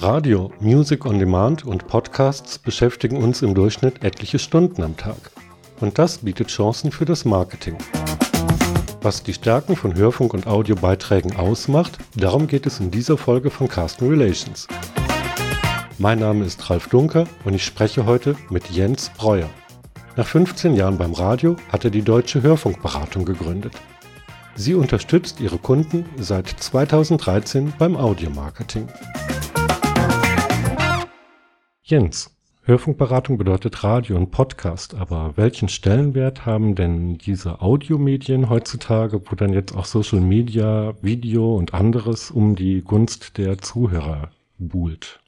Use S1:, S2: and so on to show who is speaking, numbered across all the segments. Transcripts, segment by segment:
S1: Radio, Music on Demand und Podcasts beschäftigen uns im Durchschnitt etliche Stunden am Tag. Und das bietet Chancen für das Marketing. Was die Stärken von Hörfunk- und Audiobeiträgen ausmacht, darum geht es in dieser Folge von Carsten Relations. Mein Name ist Ralf Dunker und ich spreche heute mit Jens Breuer. Nach 15 Jahren beim Radio hat er die Deutsche Hörfunkberatung gegründet. Sie unterstützt ihre Kunden seit 2013 beim Audiomarketing. Jens, Hörfunkberatung bedeutet Radio und Podcast, aber welchen Stellenwert haben denn diese Audiomedien heutzutage, wo dann jetzt auch Social Media, Video und anderes um die Gunst der Zuhörer buhlt?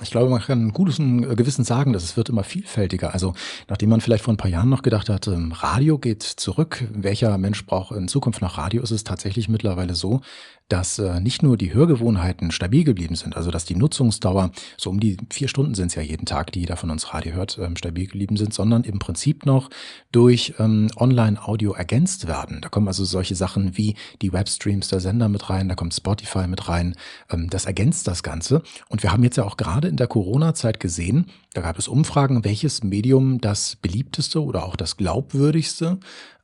S2: Ich glaube, man kann guten Gewissen sagen, dass es wird immer vielfältiger. Also nachdem man vielleicht vor ein paar Jahren noch gedacht hat, ähm, Radio geht zurück, welcher Mensch braucht in Zukunft noch Radio, ist es tatsächlich mittlerweile so, dass äh, nicht nur die Hörgewohnheiten stabil geblieben sind, also dass die Nutzungsdauer, so um die vier Stunden sind es ja jeden Tag, die jeder von uns Radio hört, ähm, stabil geblieben sind, sondern im Prinzip noch durch ähm, Online-Audio ergänzt werden. Da kommen also solche Sachen wie die Webstreams der Sender mit rein, da kommt Spotify mit rein, ähm, das ergänzt das Ganze. Und wir haben jetzt ja auch gerade in der Corona-Zeit gesehen, da gab es Umfragen, welches Medium das beliebteste oder auch das glaubwürdigste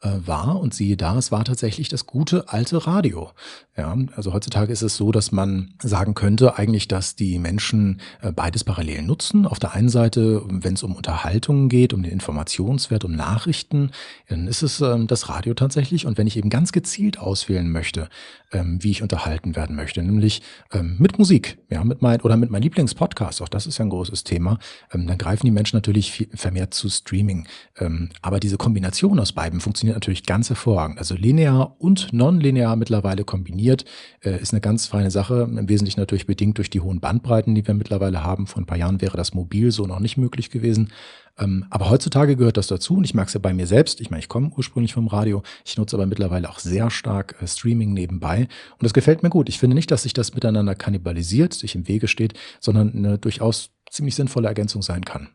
S2: äh, war. Und siehe da, es war tatsächlich das gute alte Radio. Ja, also heutzutage ist es so, dass man sagen könnte eigentlich, dass die Menschen äh, beides parallel nutzen. Auf der einen Seite, wenn es um Unterhaltungen geht, um den Informationswert, um Nachrichten, dann ist es ähm, das Radio tatsächlich. Und wenn ich eben ganz gezielt auswählen möchte, ähm, wie ich unterhalten werden möchte, nämlich ähm, mit Musik, ja, mit mein oder mit meinem Lieblingspodcast, auch das ist ja ein großes Thema, ähm, dann greifen die Menschen natürlich viel, vermehrt zu Streaming. Ähm, aber diese Kombination aus beiden funktioniert natürlich ganz hervorragend. Also linear und nonlinear mittlerweile kombiniert äh, ist eine ganz feine Sache. Im Wesentlichen natürlich bedingt durch die hohen Bandbreiten, die wir mittlerweile haben. Vor ein paar Jahren wäre das mobil so noch nicht möglich gewesen. Ähm, aber heutzutage gehört das dazu und ich merke es ja bei mir selbst. Ich meine, ich komme ursprünglich vom Radio, ich nutze aber mittlerweile auch sehr stark äh, Streaming nebenbei und das gefällt mir gut. Ich finde nicht, dass sich das miteinander kannibalisiert, sich im Wege steht, sondern eine durchaus ziemlich sinnvolle Ergänzung sein kann.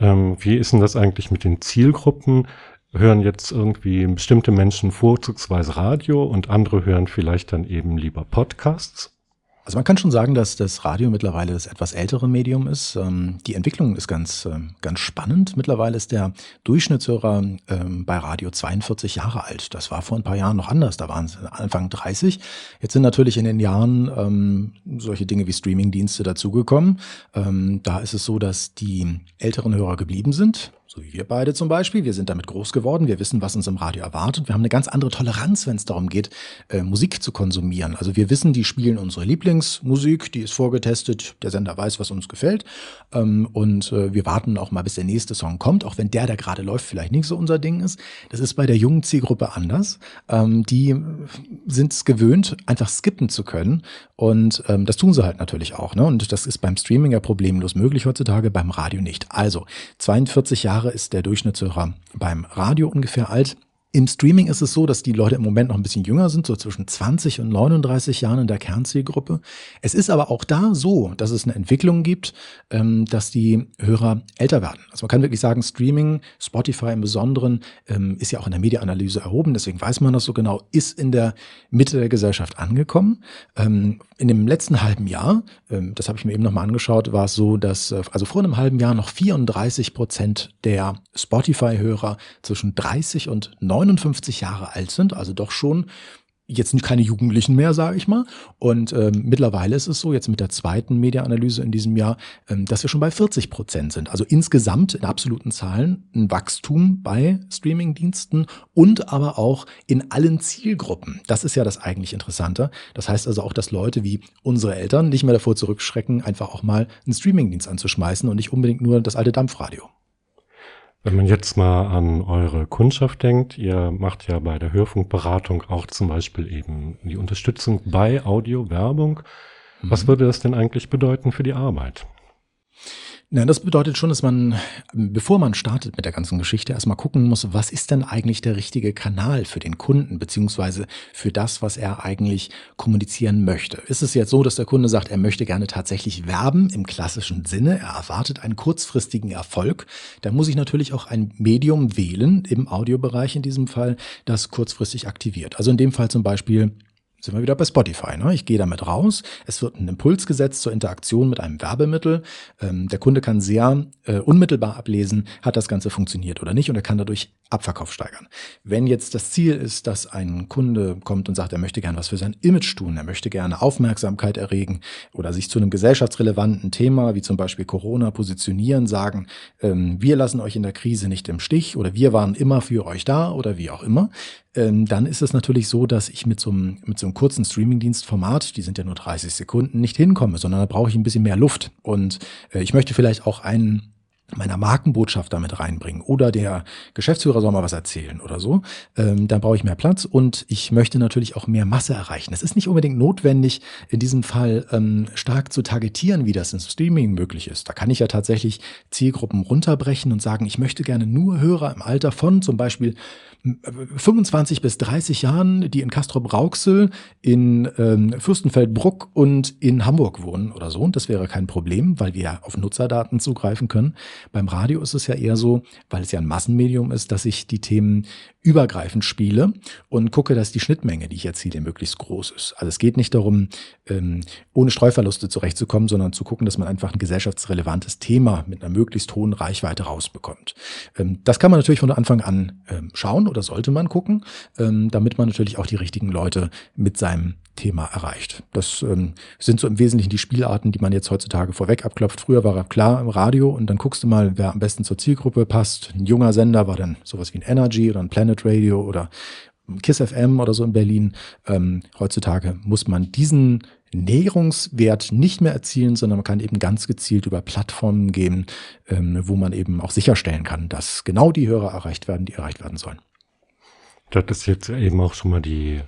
S1: Ähm, wie ist denn das eigentlich mit den Zielgruppen? Hören jetzt irgendwie bestimmte Menschen vorzugsweise Radio und andere hören vielleicht dann eben lieber Podcasts?
S2: Also man kann schon sagen, dass das Radio mittlerweile das etwas ältere Medium ist. Ähm, die Entwicklung ist ganz, ähm, ganz spannend. Mittlerweile ist der Durchschnittshörer ähm, bei Radio 42 Jahre alt. Das war vor ein paar Jahren noch anders. Da waren es Anfang 30. Jetzt sind natürlich in den Jahren solche Dinge wie Streamingdienste dazugekommen. Da ist es so, dass die älteren Hörer geblieben sind so wie wir beide zum Beispiel. Wir sind damit groß geworden, wir wissen, was uns im Radio erwartet. Wir haben eine ganz andere Toleranz, wenn es darum geht, äh, Musik zu konsumieren. Also wir wissen, die spielen unsere Lieblingsmusik, die ist vorgetestet, der Sender weiß, was uns gefällt. Ähm, und äh, wir warten auch mal, bis der nächste Song kommt, auch wenn der, der gerade läuft, vielleicht nicht so unser Ding ist. Das ist bei der jungen Zielgruppe anders. Ähm, die sind es gewöhnt, einfach skippen zu können. Und ähm, das tun sie halt natürlich auch. Ne? Und das ist beim Streaming ja problemlos möglich heutzutage, beim Radio nicht. Also 42 Jahre Jahre ist der Durchschnittshörer beim Radio ungefähr alt. Im Streaming ist es so, dass die Leute im Moment noch ein bisschen jünger sind, so zwischen 20 und 39 Jahren in der Kernzielgruppe. Es ist aber auch da so, dass es eine Entwicklung gibt, ähm, dass die Hörer älter werden. Also man kann wirklich sagen, Streaming, Spotify im Besonderen, ähm, ist ja auch in der Medienanalyse erhoben, deswegen weiß man das so genau, ist in der Mitte der Gesellschaft angekommen. Ähm, in dem letzten halben Jahr, das habe ich mir eben nochmal angeschaut, war es so, dass äh, also vor einem halben Jahr noch 34 Prozent der Spotify-Hörer zwischen 30 und 39 59 Jahre alt sind, also doch schon jetzt keine Jugendlichen mehr, sage ich mal. Und ähm, mittlerweile ist es so, jetzt mit der zweiten Mediaanalyse in diesem Jahr, ähm, dass wir schon bei 40 Prozent sind. Also insgesamt in absoluten Zahlen ein Wachstum bei Streamingdiensten und aber auch in allen Zielgruppen. Das ist ja das eigentlich Interessante. Das heißt also auch, dass Leute wie unsere Eltern nicht mehr davor zurückschrecken, einfach auch mal einen Streamingdienst anzuschmeißen und nicht unbedingt nur das alte Dampfradio.
S1: Wenn man jetzt mal an eure Kundschaft denkt, ihr macht ja bei der Hörfunkberatung auch zum Beispiel eben die Unterstützung bei Audio-Werbung. Was mhm. würde das denn eigentlich bedeuten für die Arbeit?
S2: Na, das bedeutet schon, dass man, bevor man startet mit der ganzen Geschichte, erstmal gucken muss, was ist denn eigentlich der richtige Kanal für den Kunden, beziehungsweise für das, was er eigentlich kommunizieren möchte. Ist es jetzt so, dass der Kunde sagt, er möchte gerne tatsächlich werben im klassischen Sinne, er erwartet einen kurzfristigen Erfolg, dann muss ich natürlich auch ein Medium wählen, im Audiobereich in diesem Fall, das kurzfristig aktiviert. Also in dem Fall zum Beispiel sind wir wieder bei Spotify. Ne? Ich gehe damit raus, es wird ein Impuls gesetzt zur Interaktion mit einem Werbemittel. Ähm, der Kunde kann sehr äh, unmittelbar ablesen, hat das Ganze funktioniert oder nicht und er kann dadurch Abverkauf steigern. Wenn jetzt das Ziel ist, dass ein Kunde kommt und sagt, er möchte gerne was für sein Image tun, er möchte gerne Aufmerksamkeit erregen oder sich zu einem gesellschaftsrelevanten Thema wie zum Beispiel Corona positionieren, sagen, ähm, wir lassen euch in der Krise nicht im Stich oder wir waren immer für euch da oder wie auch immer, ähm, dann ist es natürlich so, dass ich mit so einem, mit so einem kurzen Streamingdienstformat, die sind ja nur 30 Sekunden, nicht hinkomme, sondern da brauche ich ein bisschen mehr Luft. Und äh, ich möchte vielleicht auch einen meiner Markenbotschaft damit reinbringen oder der Geschäftsführer soll mal was erzählen oder so, ähm, dann brauche ich mehr Platz und ich möchte natürlich auch mehr Masse erreichen. Es ist nicht unbedingt notwendig, in diesem Fall ähm, stark zu targetieren, wie das im Streaming möglich ist. Da kann ich ja tatsächlich Zielgruppen runterbrechen und sagen, ich möchte gerne nur Hörer im Alter von zum Beispiel 25 bis 30 Jahren, die in Castrop-Rauxel, in ähm, Fürstenfeldbruck und in Hamburg wohnen oder so. Und das wäre kein Problem, weil wir auf Nutzerdaten zugreifen können. Beim Radio ist es ja eher so, weil es ja ein Massenmedium ist, dass ich die Themen übergreifend spiele und gucke, dass die Schnittmenge, die ich erziele, möglichst groß ist. Also es geht nicht darum, ähm, ohne Streuverluste zurechtzukommen, sondern zu gucken, dass man einfach ein gesellschaftsrelevantes Thema mit einer möglichst hohen Reichweite rausbekommt. Ähm, das kann man natürlich von Anfang an ähm, schauen oder sollte man gucken, damit man natürlich auch die richtigen Leute mit seinem Thema erreicht. Das ähm, sind so im Wesentlichen die Spielarten, die man jetzt heutzutage vorweg abklopft. Früher war er klar im Radio und dann guckst du mal, wer am besten zur Zielgruppe passt. Ein junger Sender war dann sowas wie ein Energy oder ein Planet Radio oder Kiss FM oder so in Berlin. Ähm, heutzutage muss man diesen Näherungswert nicht mehr erzielen, sondern man kann eben ganz gezielt über Plattformen gehen, ähm, wo man eben auch sicherstellen kann, dass genau die Hörer erreicht werden, die erreicht werden sollen.
S1: Das ist jetzt eben auch schon mal die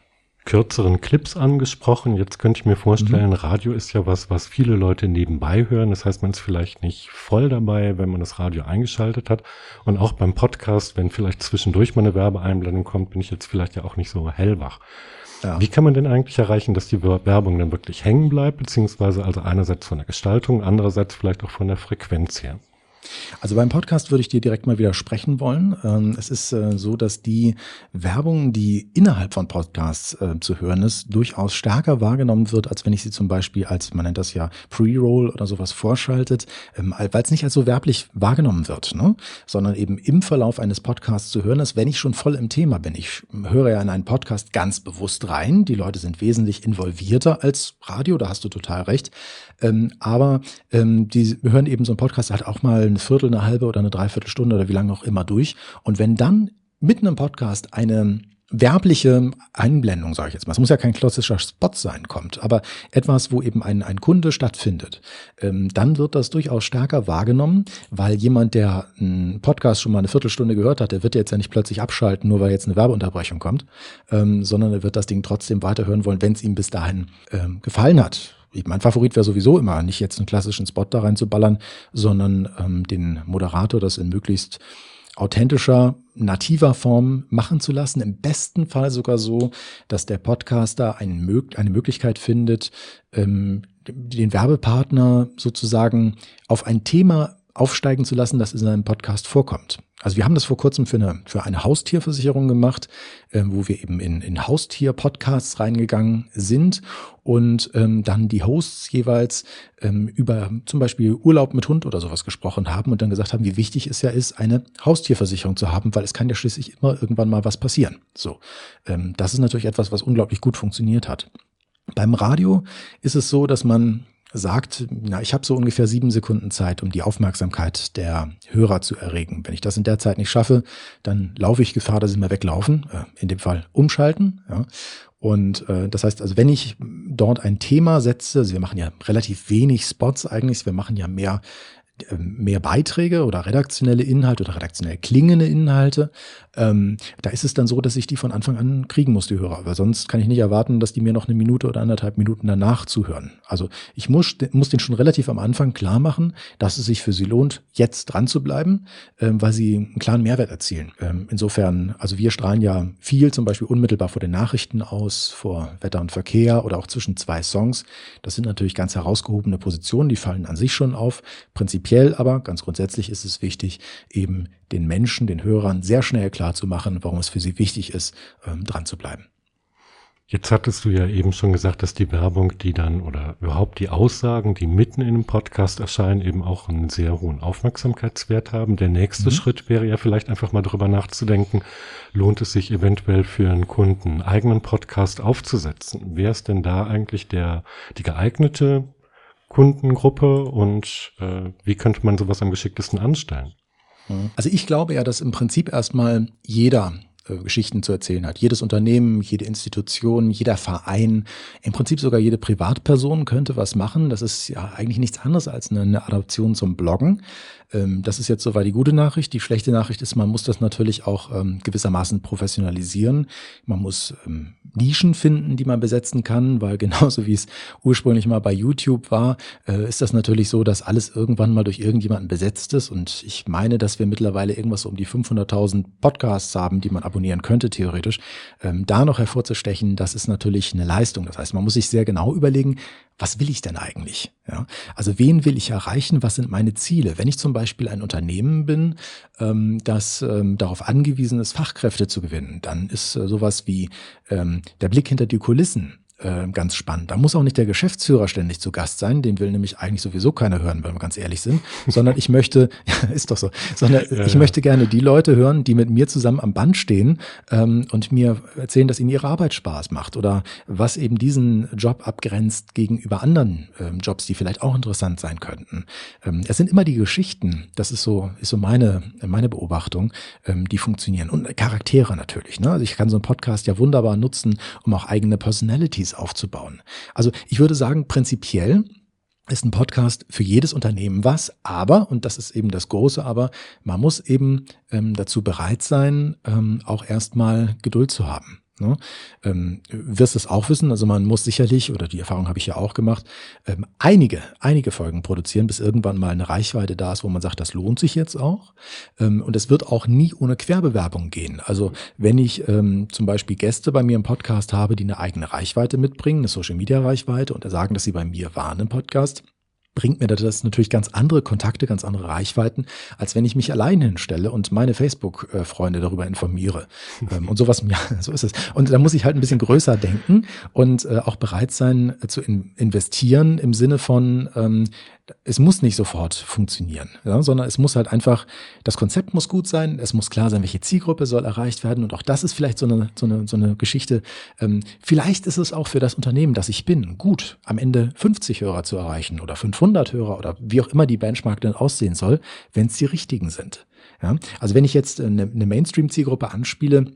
S1: kürzeren Clips angesprochen. Jetzt könnte ich mir vorstellen, mhm. Radio ist ja was, was viele Leute nebenbei hören. Das heißt, man ist vielleicht nicht voll dabei, wenn man das Radio eingeschaltet hat. Und auch beim Podcast, wenn vielleicht zwischendurch mal eine Werbeeinblendung kommt, bin ich jetzt vielleicht ja auch nicht so hellwach. Ja. Wie kann man denn eigentlich erreichen, dass die Werbung dann wirklich hängen bleibt, beziehungsweise also einerseits von der Gestaltung, andererseits vielleicht auch von der Frequenz her?
S2: Also beim Podcast würde ich dir direkt mal widersprechen wollen. Ähm, es ist äh, so, dass die Werbung, die innerhalb von Podcasts äh, zu hören ist, durchaus stärker wahrgenommen wird, als wenn ich sie zum Beispiel als, man nennt das ja Pre-Roll oder sowas vorschaltet, ähm, weil es nicht als so werblich wahrgenommen wird, ne? sondern eben im Verlauf eines Podcasts zu hören ist, wenn ich schon voll im Thema bin. Ich höre ja in einen Podcast ganz bewusst rein. Die Leute sind wesentlich involvierter als Radio, da hast du total recht. Ähm, aber die hören eben so einen Podcast halt auch mal eine Viertel, eine halbe oder eine Dreiviertelstunde oder wie lange auch immer durch. Und wenn dann mitten im Podcast eine werbliche Einblendung, sage ich jetzt mal, es muss ja kein klassischer Spot sein, kommt, aber etwas, wo eben ein, ein Kunde stattfindet, ähm, dann wird das durchaus stärker wahrgenommen, weil jemand, der einen Podcast schon mal eine Viertelstunde gehört hat, der wird jetzt ja nicht plötzlich abschalten, nur weil jetzt eine Werbeunterbrechung kommt, ähm, sondern er wird das Ding trotzdem weiterhören wollen, wenn es ihm bis dahin ähm, gefallen hat mein Favorit wäre sowieso immer, nicht jetzt einen klassischen Spot da reinzuballern, sondern ähm, den Moderator das in möglichst authentischer, nativer Form machen zu lassen. Im besten Fall sogar so, dass der Podcaster eine, eine Möglichkeit findet, ähm, den Werbepartner sozusagen auf ein Thema aufsteigen zu lassen, das in seinem Podcast vorkommt. Also wir haben das vor kurzem für eine, für eine Haustierversicherung gemacht, äh, wo wir eben in, in Haustier-Podcasts reingegangen sind und ähm, dann die Hosts jeweils ähm, über zum Beispiel Urlaub mit Hund oder sowas gesprochen haben und dann gesagt haben, wie wichtig es ja ist, eine Haustierversicherung zu haben, weil es kann ja schließlich immer irgendwann mal was passieren. So, ähm, das ist natürlich etwas, was unglaublich gut funktioniert hat. Beim Radio ist es so, dass man sagt, na, ich habe so ungefähr sieben Sekunden Zeit, um die Aufmerksamkeit der Hörer zu erregen. Wenn ich das in der Zeit nicht schaffe, dann laufe ich Gefahr, dass sie mir weglaufen, äh, in dem Fall umschalten. Ja. Und äh, das heißt also, wenn ich dort ein Thema setze, also wir machen ja relativ wenig Spots eigentlich, wir machen ja mehr mehr Beiträge oder redaktionelle Inhalte oder redaktionell klingende Inhalte, ähm, da ist es dann so, dass ich die von Anfang an kriegen muss, die Hörer. Weil sonst kann ich nicht erwarten, dass die mir noch eine Minute oder anderthalb Minuten danach zuhören. Also ich muss, muss den schon relativ am Anfang klar machen, dass es sich für sie lohnt, jetzt dran zu bleiben, ähm, weil sie einen klaren Mehrwert erzielen. Ähm, insofern, also wir strahlen ja viel zum Beispiel unmittelbar vor den Nachrichten aus, vor Wetter und Verkehr oder auch zwischen zwei Songs. Das sind natürlich ganz herausgehobene Positionen, die fallen an sich schon auf. Prinzipiell aber, ganz grundsätzlich ist es wichtig, eben den Menschen, den Hörern sehr schnell klar zu machen, warum es für sie wichtig ist, ähm, dran zu bleiben.
S1: Jetzt hattest du ja eben schon gesagt, dass die Werbung, die dann oder überhaupt die Aussagen, die mitten in einem Podcast erscheinen, eben auch einen sehr hohen Aufmerksamkeitswert haben. Der nächste mhm. Schritt wäre ja vielleicht einfach mal darüber nachzudenken, lohnt es sich eventuell für einen Kunden einen eigenen Podcast aufzusetzen? Wer ist denn da eigentlich der, die geeignete Kundengruppe und äh, wie könnte man sowas am geschicktesten anstellen?
S2: Also ich glaube ja, dass im Prinzip erstmal jeder äh, Geschichten zu erzählen hat. Jedes Unternehmen, jede Institution, jeder Verein, im Prinzip sogar jede Privatperson könnte was machen. Das ist ja eigentlich nichts anderes als eine, eine Adaption zum Bloggen. Ähm, das ist jetzt soweit die gute Nachricht. Die schlechte Nachricht ist, man muss das natürlich auch ähm, gewissermaßen professionalisieren. Man muss ähm, Nischen finden, die man besetzen kann, weil genauso wie es ursprünglich mal bei YouTube war, äh, ist das natürlich so, dass alles irgendwann mal durch irgendjemanden besetzt ist. Und ich meine, dass wir mittlerweile irgendwas um die 500.000 Podcasts haben, die man abonnieren könnte, theoretisch. Da noch hervorzustechen, das ist natürlich eine Leistung. Das heißt, man muss sich sehr genau überlegen, was will ich denn eigentlich? Ja, also wen will ich erreichen? Was sind meine Ziele? Wenn ich zum Beispiel ein Unternehmen bin, ähm, das ähm, darauf angewiesen ist, Fachkräfte zu gewinnen, dann ist äh, sowas wie ähm, der Blick hinter die Kulissen äh, ganz spannend. Da muss auch nicht der Geschäftsführer ständig zu Gast sein, den will nämlich eigentlich sowieso keiner hören, wenn wir ganz ehrlich sind, sondern ich möchte, ist doch so, sondern ja, ich ja. möchte gerne die Leute hören, die mit mir zusammen am Band stehen ähm, und mir erzählen, dass ihnen ihre Arbeit Spaß macht oder was eben diesen Job abgrenzt gegenüber anderen ähm, Jobs, die vielleicht auch interessant sein könnten. Ähm, es sind immer die Geschichten, das ist so, ist so meine, meine Beobachtung, ähm, die funktionieren. Und Charaktere natürlich. Ne? Also ich kann so einen Podcast ja wunderbar nutzen, um auch eigene Personalities Communities aufzubauen. Also ich würde sagen, prinzipiell ist ein Podcast für jedes Unternehmen was, aber, und das ist eben das große Aber, man muss eben ähm, dazu bereit sein, ähm, auch erstmal Geduld zu haben. Ne? Ähm, wirst es auch wissen, also man muss sicherlich, oder die Erfahrung habe ich ja auch gemacht, ähm, einige, einige Folgen produzieren, bis irgendwann mal eine Reichweite da ist, wo man sagt, das lohnt sich jetzt auch. Ähm, und es wird auch nie ohne Querbewerbung gehen. Also wenn ich ähm, zum Beispiel Gäste bei mir im Podcast habe, die eine eigene Reichweite mitbringen, eine Social-Media-Reichweite und sagen, dass sie bei mir waren im Podcast, bringt mir das natürlich ganz andere Kontakte, ganz andere Reichweiten, als wenn ich mich allein hinstelle und meine Facebook-Freunde darüber informiere. Ähm, und sowas, ja, so ist es. Und da muss ich halt ein bisschen größer denken und äh, auch bereit sein äh, zu investieren im Sinne von, ähm, es muss nicht sofort funktionieren, ja, sondern es muss halt einfach, das Konzept muss gut sein, es muss klar sein, welche Zielgruppe soll erreicht werden und auch das ist vielleicht so eine, so eine, so eine Geschichte. Ähm, vielleicht ist es auch für das Unternehmen, das ich bin, gut, am Ende 50 Hörer zu erreichen oder 500 Hörer oder wie auch immer die Benchmark dann aussehen soll, wenn es die richtigen sind. Ja, also wenn ich jetzt eine, eine Mainstream-Zielgruppe anspiele,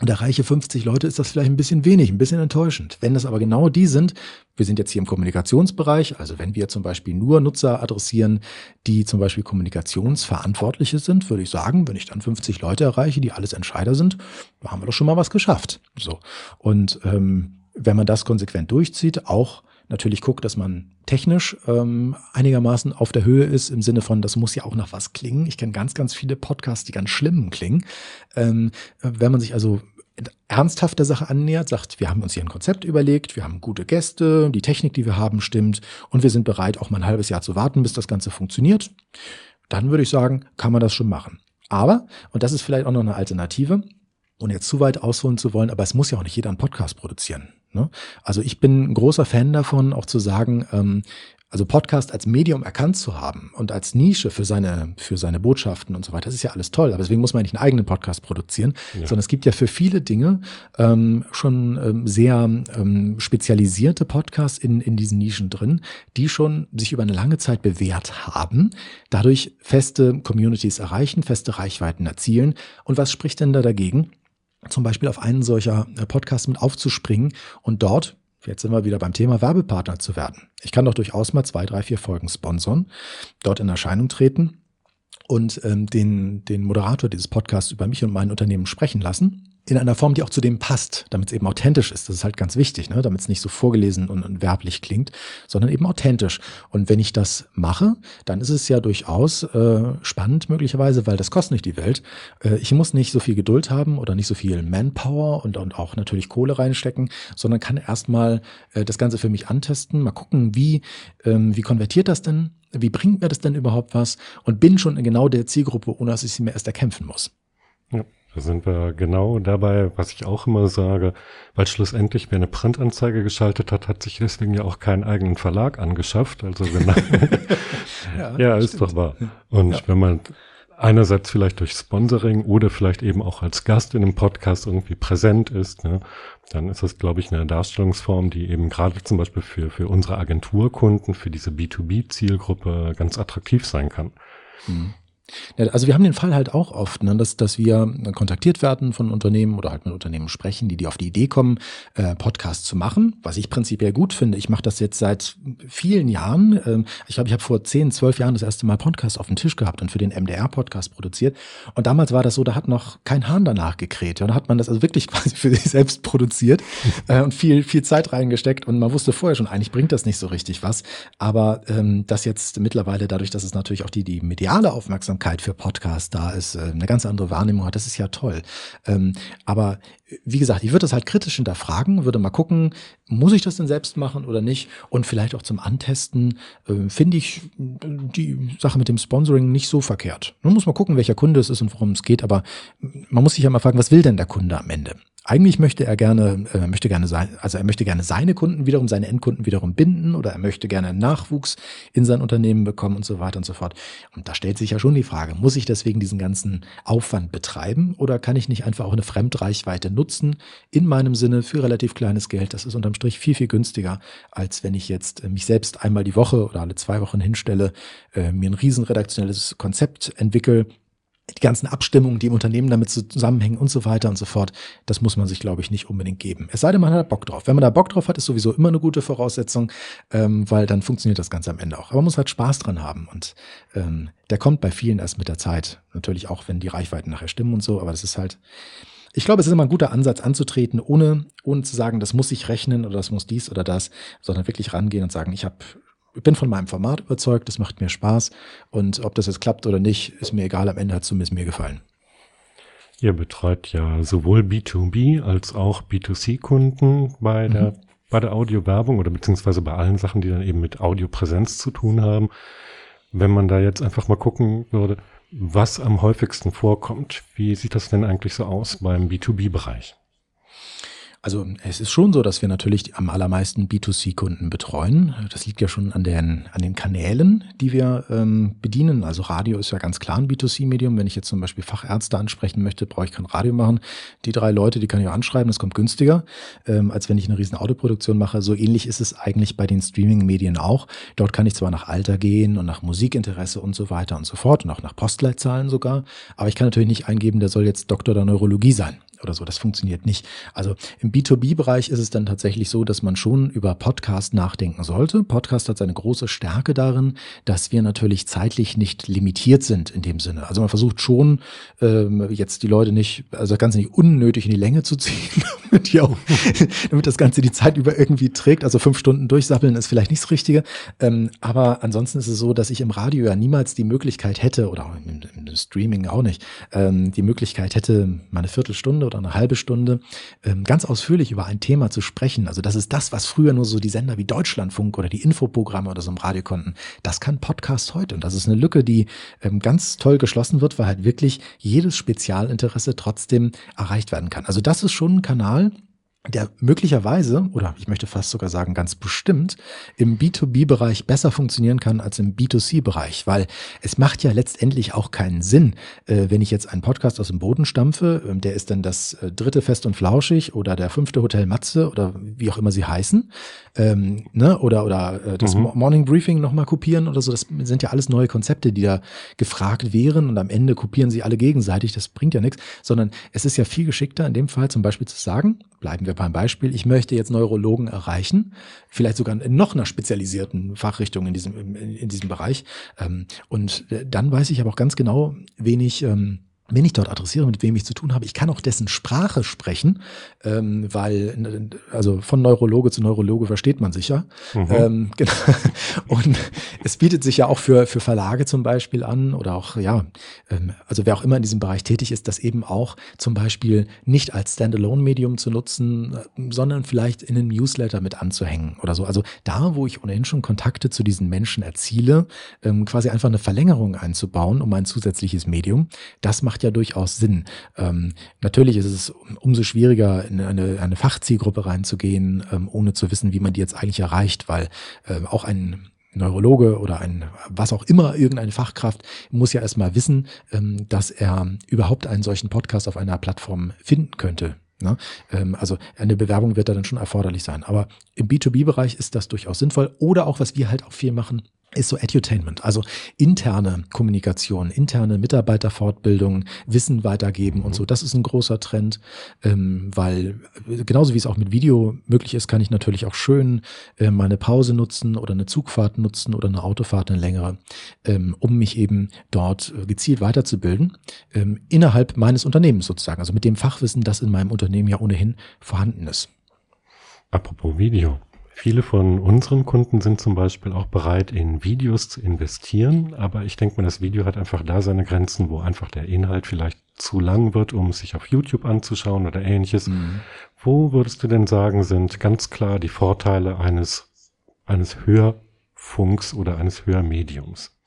S2: und erreiche 50 Leute, ist das vielleicht ein bisschen wenig, ein bisschen enttäuschend. Wenn das aber genau die sind, wir sind jetzt hier im Kommunikationsbereich, also wenn wir zum Beispiel nur Nutzer adressieren, die zum Beispiel Kommunikationsverantwortliche sind, würde ich sagen, wenn ich dann 50 Leute erreiche, die alles Entscheider sind, da haben wir doch schon mal was geschafft. So. Und ähm, wenn man das konsequent durchzieht, auch natürlich guckt, dass man technisch ähm, einigermaßen auf der Höhe ist, im Sinne von, das muss ja auch nach was klingen. Ich kenne ganz, ganz viele Podcasts, die ganz schlimm klingen. Ähm, wenn man sich also ernsthaft der Sache annähert, sagt, wir haben uns hier ein Konzept überlegt, wir haben gute Gäste, die Technik, die wir haben, stimmt und wir sind bereit, auch mal ein halbes Jahr zu warten, bis das Ganze funktioniert, dann würde ich sagen, kann man das schon machen. Aber, und das ist vielleicht auch noch eine Alternative, ohne jetzt zu weit ausholen zu wollen, aber es muss ja auch nicht jeder einen Podcast produzieren. Ne? Also ich bin ein großer Fan davon, auch zu sagen, ähm, also Podcast als Medium erkannt zu haben und als Nische für seine, für seine Botschaften und so weiter, das ist ja alles toll. Aber deswegen muss man nicht einen eigenen Podcast produzieren, ja. sondern es gibt ja für viele Dinge ähm, schon ähm, sehr ähm, spezialisierte Podcasts in, in diesen Nischen drin, die schon sich über eine lange Zeit bewährt haben, dadurch feste Communities erreichen, feste Reichweiten erzielen. Und was spricht denn da dagegen? Zum Beispiel auf einen solcher äh, Podcast mit aufzuspringen und dort, jetzt sind wir wieder beim Thema Werbepartner zu werden. Ich kann doch durchaus mal zwei, drei, vier Folgen sponsern, dort in Erscheinung treten und ähm, den, den Moderator dieses Podcasts über mich und mein Unternehmen sprechen lassen in einer Form, die auch zu dem passt, damit es eben authentisch ist. Das ist halt ganz wichtig, ne? damit es nicht so vorgelesen und, und werblich klingt, sondern eben authentisch. Und wenn ich das mache, dann ist es ja durchaus äh, spannend möglicherweise, weil das kostet nicht die Welt. Äh, ich muss nicht so viel Geduld haben oder nicht so viel Manpower und, und auch natürlich Kohle reinstecken, sondern kann erstmal äh, das Ganze für mich antesten, mal gucken, wie, ähm, wie konvertiert das denn, wie bringt mir das denn überhaupt was und bin schon in genau der Zielgruppe, ohne dass ich sie mir erst erkämpfen muss.
S1: Da sind wir genau dabei, was ich auch immer sage, weil schlussendlich, wer eine Printanzeige geschaltet hat, hat sich deswegen ja auch keinen eigenen Verlag angeschafft. Also genau. ja, ja ist doch wahr. Und ja. wenn man einerseits vielleicht durch Sponsoring oder vielleicht eben auch als Gast in einem Podcast irgendwie präsent ist, ne, dann ist das, glaube ich, eine Darstellungsform, die eben gerade zum Beispiel für, für unsere Agenturkunden, für diese B2B-Zielgruppe ganz attraktiv sein kann. Mhm.
S2: Also wir haben den Fall halt auch oft, ne, dass, dass wir kontaktiert werden von Unternehmen oder halt mit Unternehmen sprechen, die, die auf die Idee kommen, äh, Podcasts zu machen, was ich prinzipiell gut finde. Ich mache das jetzt seit vielen Jahren. Ähm, ich glaube, ich habe vor zehn, zwölf Jahren das erste Mal Podcast auf dem Tisch gehabt und für den MDR-Podcast produziert. Und damals war das so, da hat noch kein Hahn danach gekräht. Ja, da hat man das also wirklich quasi für sich selbst produziert äh, und viel, viel Zeit reingesteckt. Und man wusste vorher schon, eigentlich bringt das nicht so richtig was. Aber ähm, das jetzt mittlerweile, dadurch, dass es natürlich auch die, die mediale Aufmerksamkeit Aufmerksamkeit für Podcasts da ist, äh, eine ganz andere Wahrnehmung hat. Das ist ja toll. Ähm, aber wie gesagt, ich würde das halt kritisch hinterfragen, würde mal gucken, muss ich das denn selbst machen oder nicht? Und vielleicht auch zum Antesten äh, finde ich die Sache mit dem Sponsoring nicht so verkehrt. Man muss mal gucken, welcher Kunde es ist und worum es geht, aber man muss sich ja mal fragen, was will denn der Kunde am Ende? Eigentlich möchte er gerne, äh, möchte gerne sein, also er möchte gerne seine Kunden wiederum, seine Endkunden wiederum binden oder er möchte gerne Nachwuchs in sein Unternehmen bekommen und so weiter und so fort. Und da stellt sich ja schon die Frage, muss ich deswegen diesen ganzen Aufwand betreiben oder kann ich nicht einfach auch eine Fremdreichweite nutzen in meinem Sinne für relativ kleines Geld? Das ist unterm Strich viel, viel günstiger, als wenn ich jetzt äh, mich selbst einmal die Woche oder alle zwei Wochen hinstelle, äh, mir ein riesen redaktionelles Konzept entwickle, die ganzen Abstimmungen, die im Unternehmen damit zusammenhängen und so weiter und so fort, das muss man sich, glaube ich, nicht unbedingt geben. Es sei denn, man hat Bock drauf. Wenn man da Bock drauf hat, ist sowieso immer eine gute Voraussetzung, ähm, weil dann funktioniert das Ganze am Ende auch. Aber man muss halt Spaß dran haben und ähm, der kommt bei vielen erst mit der Zeit. Natürlich auch, wenn die Reichweiten nachher stimmen und so, aber das ist halt, ich glaube, es ist immer ein guter Ansatz anzutreten, ohne, ohne zu sagen, das muss ich rechnen oder das muss dies oder das, sondern wirklich rangehen und sagen, ich habe ich bin von meinem Format überzeugt, das macht mir Spaß und ob das jetzt klappt oder nicht, ist mir egal, am Ende hat es zumindest mir gefallen.
S1: Ihr betreut ja sowohl B2B als auch B2C-Kunden bei der, mhm. bei der Audiowerbung oder beziehungsweise bei allen Sachen, die dann eben mit Audiopräsenz zu tun haben. Wenn man da jetzt einfach mal gucken würde, was am häufigsten vorkommt, wie sieht das denn eigentlich so aus beim B2B-Bereich?
S2: Also es ist schon so, dass wir natürlich am allermeisten B2C-Kunden betreuen. Das liegt ja schon an den, an den Kanälen, die wir ähm, bedienen. Also Radio ist ja ganz klar ein B2C-Medium. Wenn ich jetzt zum Beispiel Fachärzte ansprechen möchte, brauche ich kein Radio machen. Die drei Leute, die kann ich auch anschreiben, das kommt günstiger, ähm, als wenn ich eine riesen Autoproduktion mache. So ähnlich ist es eigentlich bei den Streaming-Medien auch. Dort kann ich zwar nach Alter gehen und nach Musikinteresse und so weiter und so fort und auch nach Postleitzahlen sogar, aber ich kann natürlich nicht eingeben, der soll jetzt Doktor der Neurologie sein oder so. Das funktioniert nicht. Also im B2B-Bereich ist es dann tatsächlich so, dass man schon über Podcast nachdenken sollte. Podcast hat seine große Stärke darin, dass wir natürlich zeitlich nicht limitiert sind in dem Sinne. Also man versucht schon, ähm, jetzt die Leute nicht, also das Ganze nicht unnötig in die Länge zu ziehen, damit, die auch, damit das Ganze die Zeit über irgendwie trägt. Also fünf Stunden durchsappeln ist vielleicht nicht das Richtige. Ähm, aber ansonsten ist es so, dass ich im Radio ja niemals die Möglichkeit hätte, oder im, im Streaming auch nicht, ähm, die Möglichkeit hätte, mal eine Viertelstunde oder eine halbe Stunde ähm, ganz ausführlich über ein Thema zu sprechen. Also das ist das, was früher nur so die Sender wie Deutschlandfunk oder die Infoprogramme oder so im Radio konnten. Das kann Podcast heute. Und das ist eine Lücke, die ähm, ganz toll geschlossen wird, weil halt wirklich jedes Spezialinteresse trotzdem erreicht werden kann. Also das ist schon ein Kanal, der möglicherweise, oder ich möchte fast sogar sagen ganz bestimmt, im B2B-Bereich besser funktionieren kann als im B2C-Bereich, weil es macht ja letztendlich auch keinen Sinn, äh, wenn ich jetzt einen Podcast aus dem Boden stampfe, äh, der ist dann das äh, dritte Fest und Flauschig oder der fünfte Hotel Matze oder wie auch immer sie heißen, ähm, ne? oder, oder äh, das mhm. Morning Briefing nochmal kopieren oder so, das sind ja alles neue Konzepte, die da gefragt wären und am Ende kopieren sie alle gegenseitig, das bringt ja nichts, sondern es ist ja viel geschickter in dem Fall zum Beispiel zu sagen, bleiben wir beim Beispiel, ich möchte jetzt Neurologen erreichen, vielleicht sogar in noch einer spezialisierten Fachrichtung in diesem, in, in diesem Bereich. Ähm, und äh, dann weiß ich aber auch ganz genau, wen ich ähm, wenn ich dort adressiere, mit wem ich zu tun habe, ich kann auch dessen Sprache sprechen, ähm, weil also von Neurologe zu Neurologe versteht man sich ja. Mhm. Ähm, genau. Und es bietet sich ja auch für, für Verlage zum Beispiel an oder auch, ja, ähm, also wer auch immer in diesem Bereich tätig ist, das eben auch zum Beispiel nicht als Standalone-Medium zu nutzen, sondern vielleicht in einem Newsletter mit anzuhängen oder so. Also da, wo ich ohnehin schon Kontakte zu diesen Menschen erziele, ähm, quasi einfach eine Verlängerung einzubauen um ein zusätzliches Medium, das macht macht ja durchaus Sinn. Ähm, natürlich ist es umso schwieriger, in eine, eine Fachzielgruppe reinzugehen, ähm, ohne zu wissen, wie man die jetzt eigentlich erreicht, weil äh, auch ein Neurologe oder ein was auch immer, irgendeine Fachkraft muss ja erstmal wissen, ähm, dass er überhaupt einen solchen Podcast auf einer Plattform finden könnte. Ne? Ähm, also eine Bewerbung wird da dann schon erforderlich sein. Aber im B2B-Bereich ist das durchaus sinnvoll. Oder auch, was wir halt auch viel machen, ist so Edutainment, also interne Kommunikation, interne Mitarbeiterfortbildung, Wissen weitergeben und so. Das ist ein großer Trend, ähm, weil äh, genauso wie es auch mit Video möglich ist, kann ich natürlich auch schön äh, meine Pause nutzen oder eine Zugfahrt nutzen oder eine Autofahrt, eine längere, ähm, um mich eben dort äh, gezielt weiterzubilden, ähm, innerhalb meines Unternehmens sozusagen, also mit dem Fachwissen, das in meinem Unternehmen ja ohnehin vorhanden ist.
S1: Apropos Video. Viele von unseren Kunden sind zum Beispiel auch bereit, in Videos zu investieren, aber ich denke mal, das Video hat einfach da seine Grenzen, wo einfach der Inhalt vielleicht zu lang wird, um sich auf YouTube anzuschauen oder ähnliches. Mhm. Wo würdest du denn sagen, sind ganz klar die Vorteile eines, eines Hörfunks oder eines Hörmediums?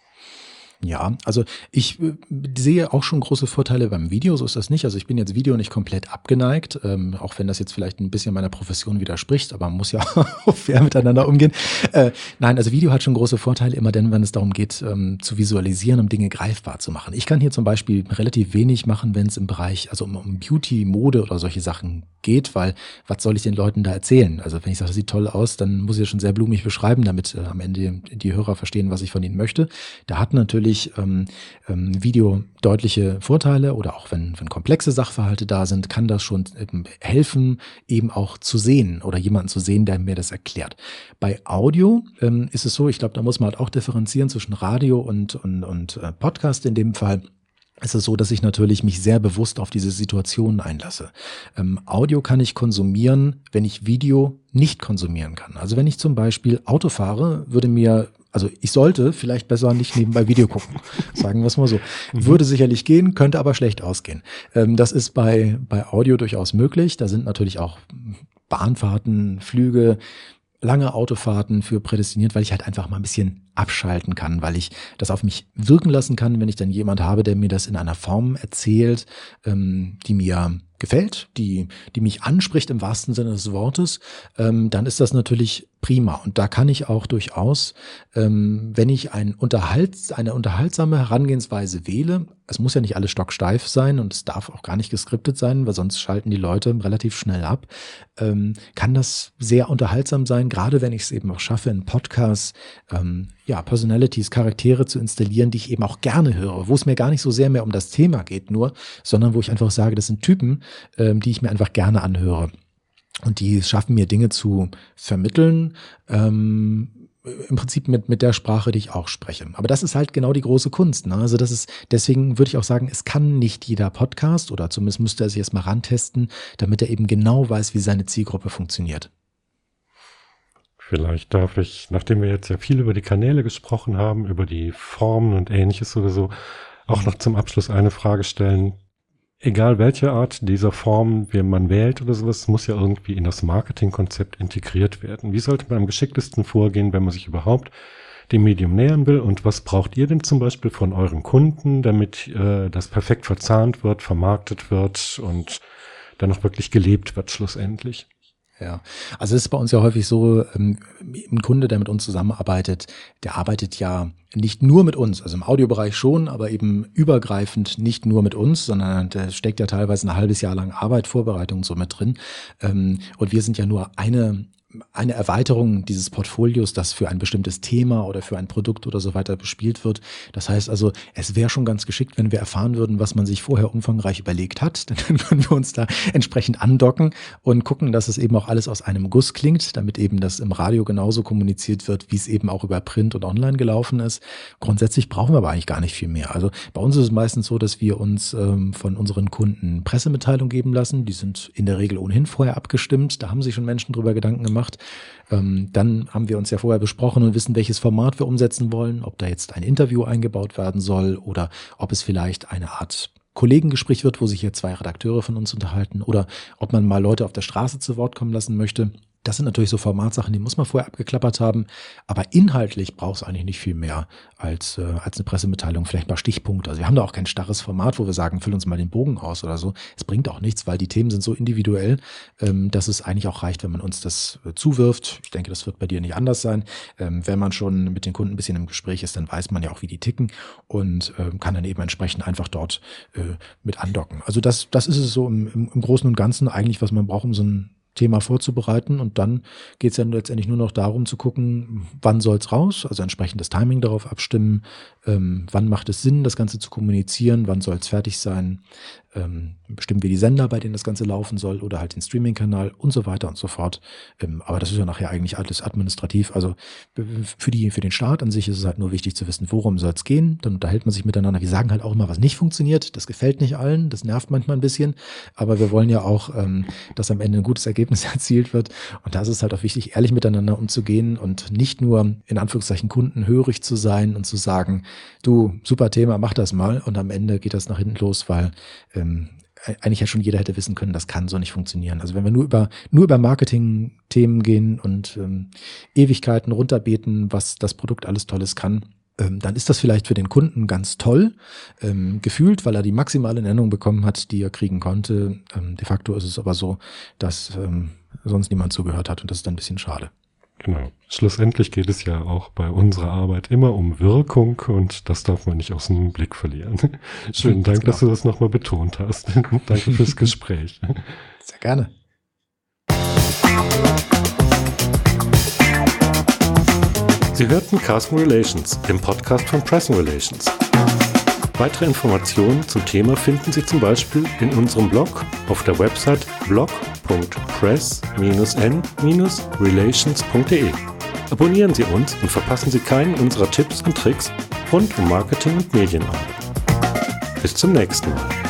S2: Ja, also ich äh, sehe auch schon große Vorteile beim Video, so ist das nicht. Also ich bin jetzt Video nicht komplett abgeneigt, ähm, auch wenn das jetzt vielleicht ein bisschen meiner Profession widerspricht, aber man muss ja fair miteinander umgehen. Äh, nein, also Video hat schon große Vorteile, immer dann, wenn es darum geht, ähm, zu visualisieren, um Dinge greifbar zu machen. Ich kann hier zum Beispiel relativ wenig machen, wenn es im Bereich, also um, um Beauty, Mode oder solche Sachen geht, weil was soll ich den Leuten da erzählen? Also wenn ich sage, das sieht toll aus, dann muss ich ja schon sehr blumig beschreiben, damit äh, am Ende die Hörer verstehen, was ich von ihnen möchte. Da hat natürlich natürlich ähm, ähm, Video deutliche Vorteile oder auch wenn, wenn komplexe Sachverhalte da sind, kann das schon ähm, helfen, eben auch zu sehen oder jemanden zu sehen, der mir das erklärt. Bei Audio ähm, ist es so, ich glaube, da muss man halt auch differenzieren zwischen Radio und, und, und äh, Podcast in dem Fall ist es so, dass ich natürlich mich sehr bewusst auf diese Situationen einlasse. Ähm, Audio kann ich konsumieren, wenn ich Video nicht konsumieren kann. Also wenn ich zum Beispiel Auto fahre, würde mir also ich sollte vielleicht besser nicht nebenbei Video gucken, sagen wir es mal so. Mhm. Würde sicherlich gehen, könnte aber schlecht ausgehen. Ähm, das ist bei, bei Audio durchaus möglich. Da sind natürlich auch Bahnfahrten, Flüge, lange Autofahrten für prädestiniert, weil ich halt einfach mal ein bisschen abschalten kann, weil ich das auf mich wirken lassen kann, wenn ich dann jemand habe, der mir das in einer Form erzählt, ähm, die mir gefällt, die, die mich anspricht im wahrsten Sinne des Wortes, ähm, dann ist das natürlich prima. Und da kann ich auch durchaus, ähm, wenn ich ein Unterhalt, eine unterhaltsame Herangehensweise wähle, es muss ja nicht alles stocksteif sein und es darf auch gar nicht geskriptet sein, weil sonst schalten die Leute relativ schnell ab, ähm, kann das sehr unterhaltsam sein, gerade wenn ich es eben auch schaffe, in Podcasts ähm, ja, Personalities, Charaktere zu installieren, die ich eben auch gerne höre, wo es mir gar nicht so sehr mehr um das Thema geht nur, sondern wo ich einfach sage, das sind Typen, ähm, die ich mir einfach gerne anhöre. Und die schaffen mir Dinge zu vermitteln, ähm, im Prinzip mit, mit der Sprache, die ich auch spreche. Aber das ist halt genau die große Kunst. Ne? Also das ist, deswegen würde ich auch sagen, es kann nicht jeder Podcast oder zumindest müsste er sich erstmal rantesten, damit er eben genau weiß, wie seine Zielgruppe funktioniert.
S1: Vielleicht darf ich, nachdem wir jetzt ja viel über die Kanäle gesprochen haben, über die Formen und ähnliches oder so, auch noch zum Abschluss eine Frage stellen, egal welche Art dieser Form wie man wählt oder sowas, muss ja irgendwie in das Marketingkonzept integriert werden. Wie sollte man am geschicktesten vorgehen, wenn man sich überhaupt dem Medium nähern will? Und was braucht ihr denn zum Beispiel von euren Kunden, damit äh, das perfekt verzahnt wird, vermarktet wird und dann auch wirklich gelebt wird schlussendlich?
S2: Ja, also es ist bei uns ja häufig so, ähm, ein Kunde, der mit uns zusammenarbeitet, der arbeitet ja nicht nur mit uns, also im Audiobereich schon, aber eben übergreifend nicht nur mit uns, sondern da steckt ja teilweise ein halbes Jahr lang Arbeit, Vorbereitung so mit drin. Ähm, und wir sind ja nur eine eine Erweiterung dieses Portfolios, das für ein bestimmtes Thema oder für ein Produkt oder so weiter bespielt wird. Das heißt also, es wäre schon ganz geschickt, wenn wir erfahren würden, was man sich vorher umfangreich überlegt hat. Dann können wir uns da entsprechend andocken und gucken, dass es eben auch alles aus einem Guss klingt, damit eben das im Radio genauso kommuniziert wird, wie es eben auch über Print und Online gelaufen ist. Grundsätzlich brauchen wir aber eigentlich gar nicht viel mehr. Also bei uns ist es meistens so, dass wir uns ähm, von unseren Kunden Pressemitteilungen geben lassen. Die sind in der Regel ohnehin vorher abgestimmt. Da haben sich schon Menschen drüber Gedanken gemacht gemacht. Ähm, dann haben wir uns ja vorher besprochen und wissen, welches Format wir umsetzen wollen, ob da jetzt ein Interview eingebaut werden soll oder ob es vielleicht eine Art Kollegengespräch wird, wo sich hier zwei Redakteure von uns unterhalten oder ob man mal Leute auf der Straße zu Wort kommen lassen möchte. Das sind natürlich so Formatsachen, die muss man vorher abgeklappert haben. Aber inhaltlich braucht es eigentlich nicht viel mehr als, äh, als eine Pressemitteilung, vielleicht ein paar Stichpunkte. Also wir haben da auch kein starres Format, wo wir sagen, füll uns mal den Bogen aus oder so. Es bringt auch nichts, weil die Themen sind so individuell, ähm, dass es eigentlich auch reicht, wenn man uns das äh, zuwirft. Ich denke, das wird bei dir nicht anders sein. Ähm, wenn man schon mit den Kunden ein bisschen im Gespräch ist, dann weiß man ja auch, wie die ticken und äh, kann dann eben entsprechend einfach dort äh, mit andocken. Also das, das ist es so im, im, im Großen und Ganzen eigentlich, was man braucht, um so ein Thema vorzubereiten. Und dann geht es ja letztendlich nur noch darum zu gucken, wann soll es raus, also entsprechend das Timing darauf abstimmen, ähm, wann macht es Sinn, das Ganze zu kommunizieren, wann soll es fertig sein, ähm, bestimmen wir die Sender, bei denen das Ganze laufen soll oder halt den Streaming-Kanal und so weiter und so fort. Ähm, aber das ist ja nachher eigentlich alles administrativ. Also für, die, für den Start an sich ist es halt nur wichtig zu wissen, worum soll es gehen. Dann unterhält man sich miteinander. Wir sagen halt auch immer, was nicht funktioniert. Das gefällt nicht allen. Das nervt manchmal ein bisschen. Aber wir wollen ja auch, ähm, dass am Ende ein gutes Ergebnis erzielt wird. Und da ist es halt auch wichtig, ehrlich miteinander umzugehen und nicht nur in Anführungszeichen kundenhörig zu sein und zu sagen, du, super Thema, mach das mal. Und am Ende geht das nach hinten los, weil ähm, eigentlich ja schon jeder hätte wissen können, das kann so nicht funktionieren. Also wenn wir nur über nur über Marketing-Themen gehen und ähm, Ewigkeiten runterbeten, was das Produkt alles Tolles kann, dann ist das vielleicht für den Kunden ganz toll ähm, gefühlt, weil er die maximale Nennung bekommen hat, die er kriegen konnte. Ähm, de facto ist es aber so, dass ähm, sonst niemand zugehört hat und das ist dann ein bisschen schade.
S1: Genau. Schlussendlich geht es ja auch bei unserer Arbeit immer um Wirkung und das darf man nicht aus dem Blick verlieren. Schönen Dank, dass du das nochmal betont hast. Danke fürs Gespräch.
S2: Sehr gerne.
S1: Sie hörten Carsten Relations, dem Podcast von Pressing Relations. Weitere Informationen zum Thema finden Sie zum Beispiel in unserem Blog auf der Website blog.press-n-relations.de. Abonnieren Sie uns und verpassen Sie keinen unserer Tipps und Tricks rund um Marketing und Medienarbeit. Bis zum nächsten Mal.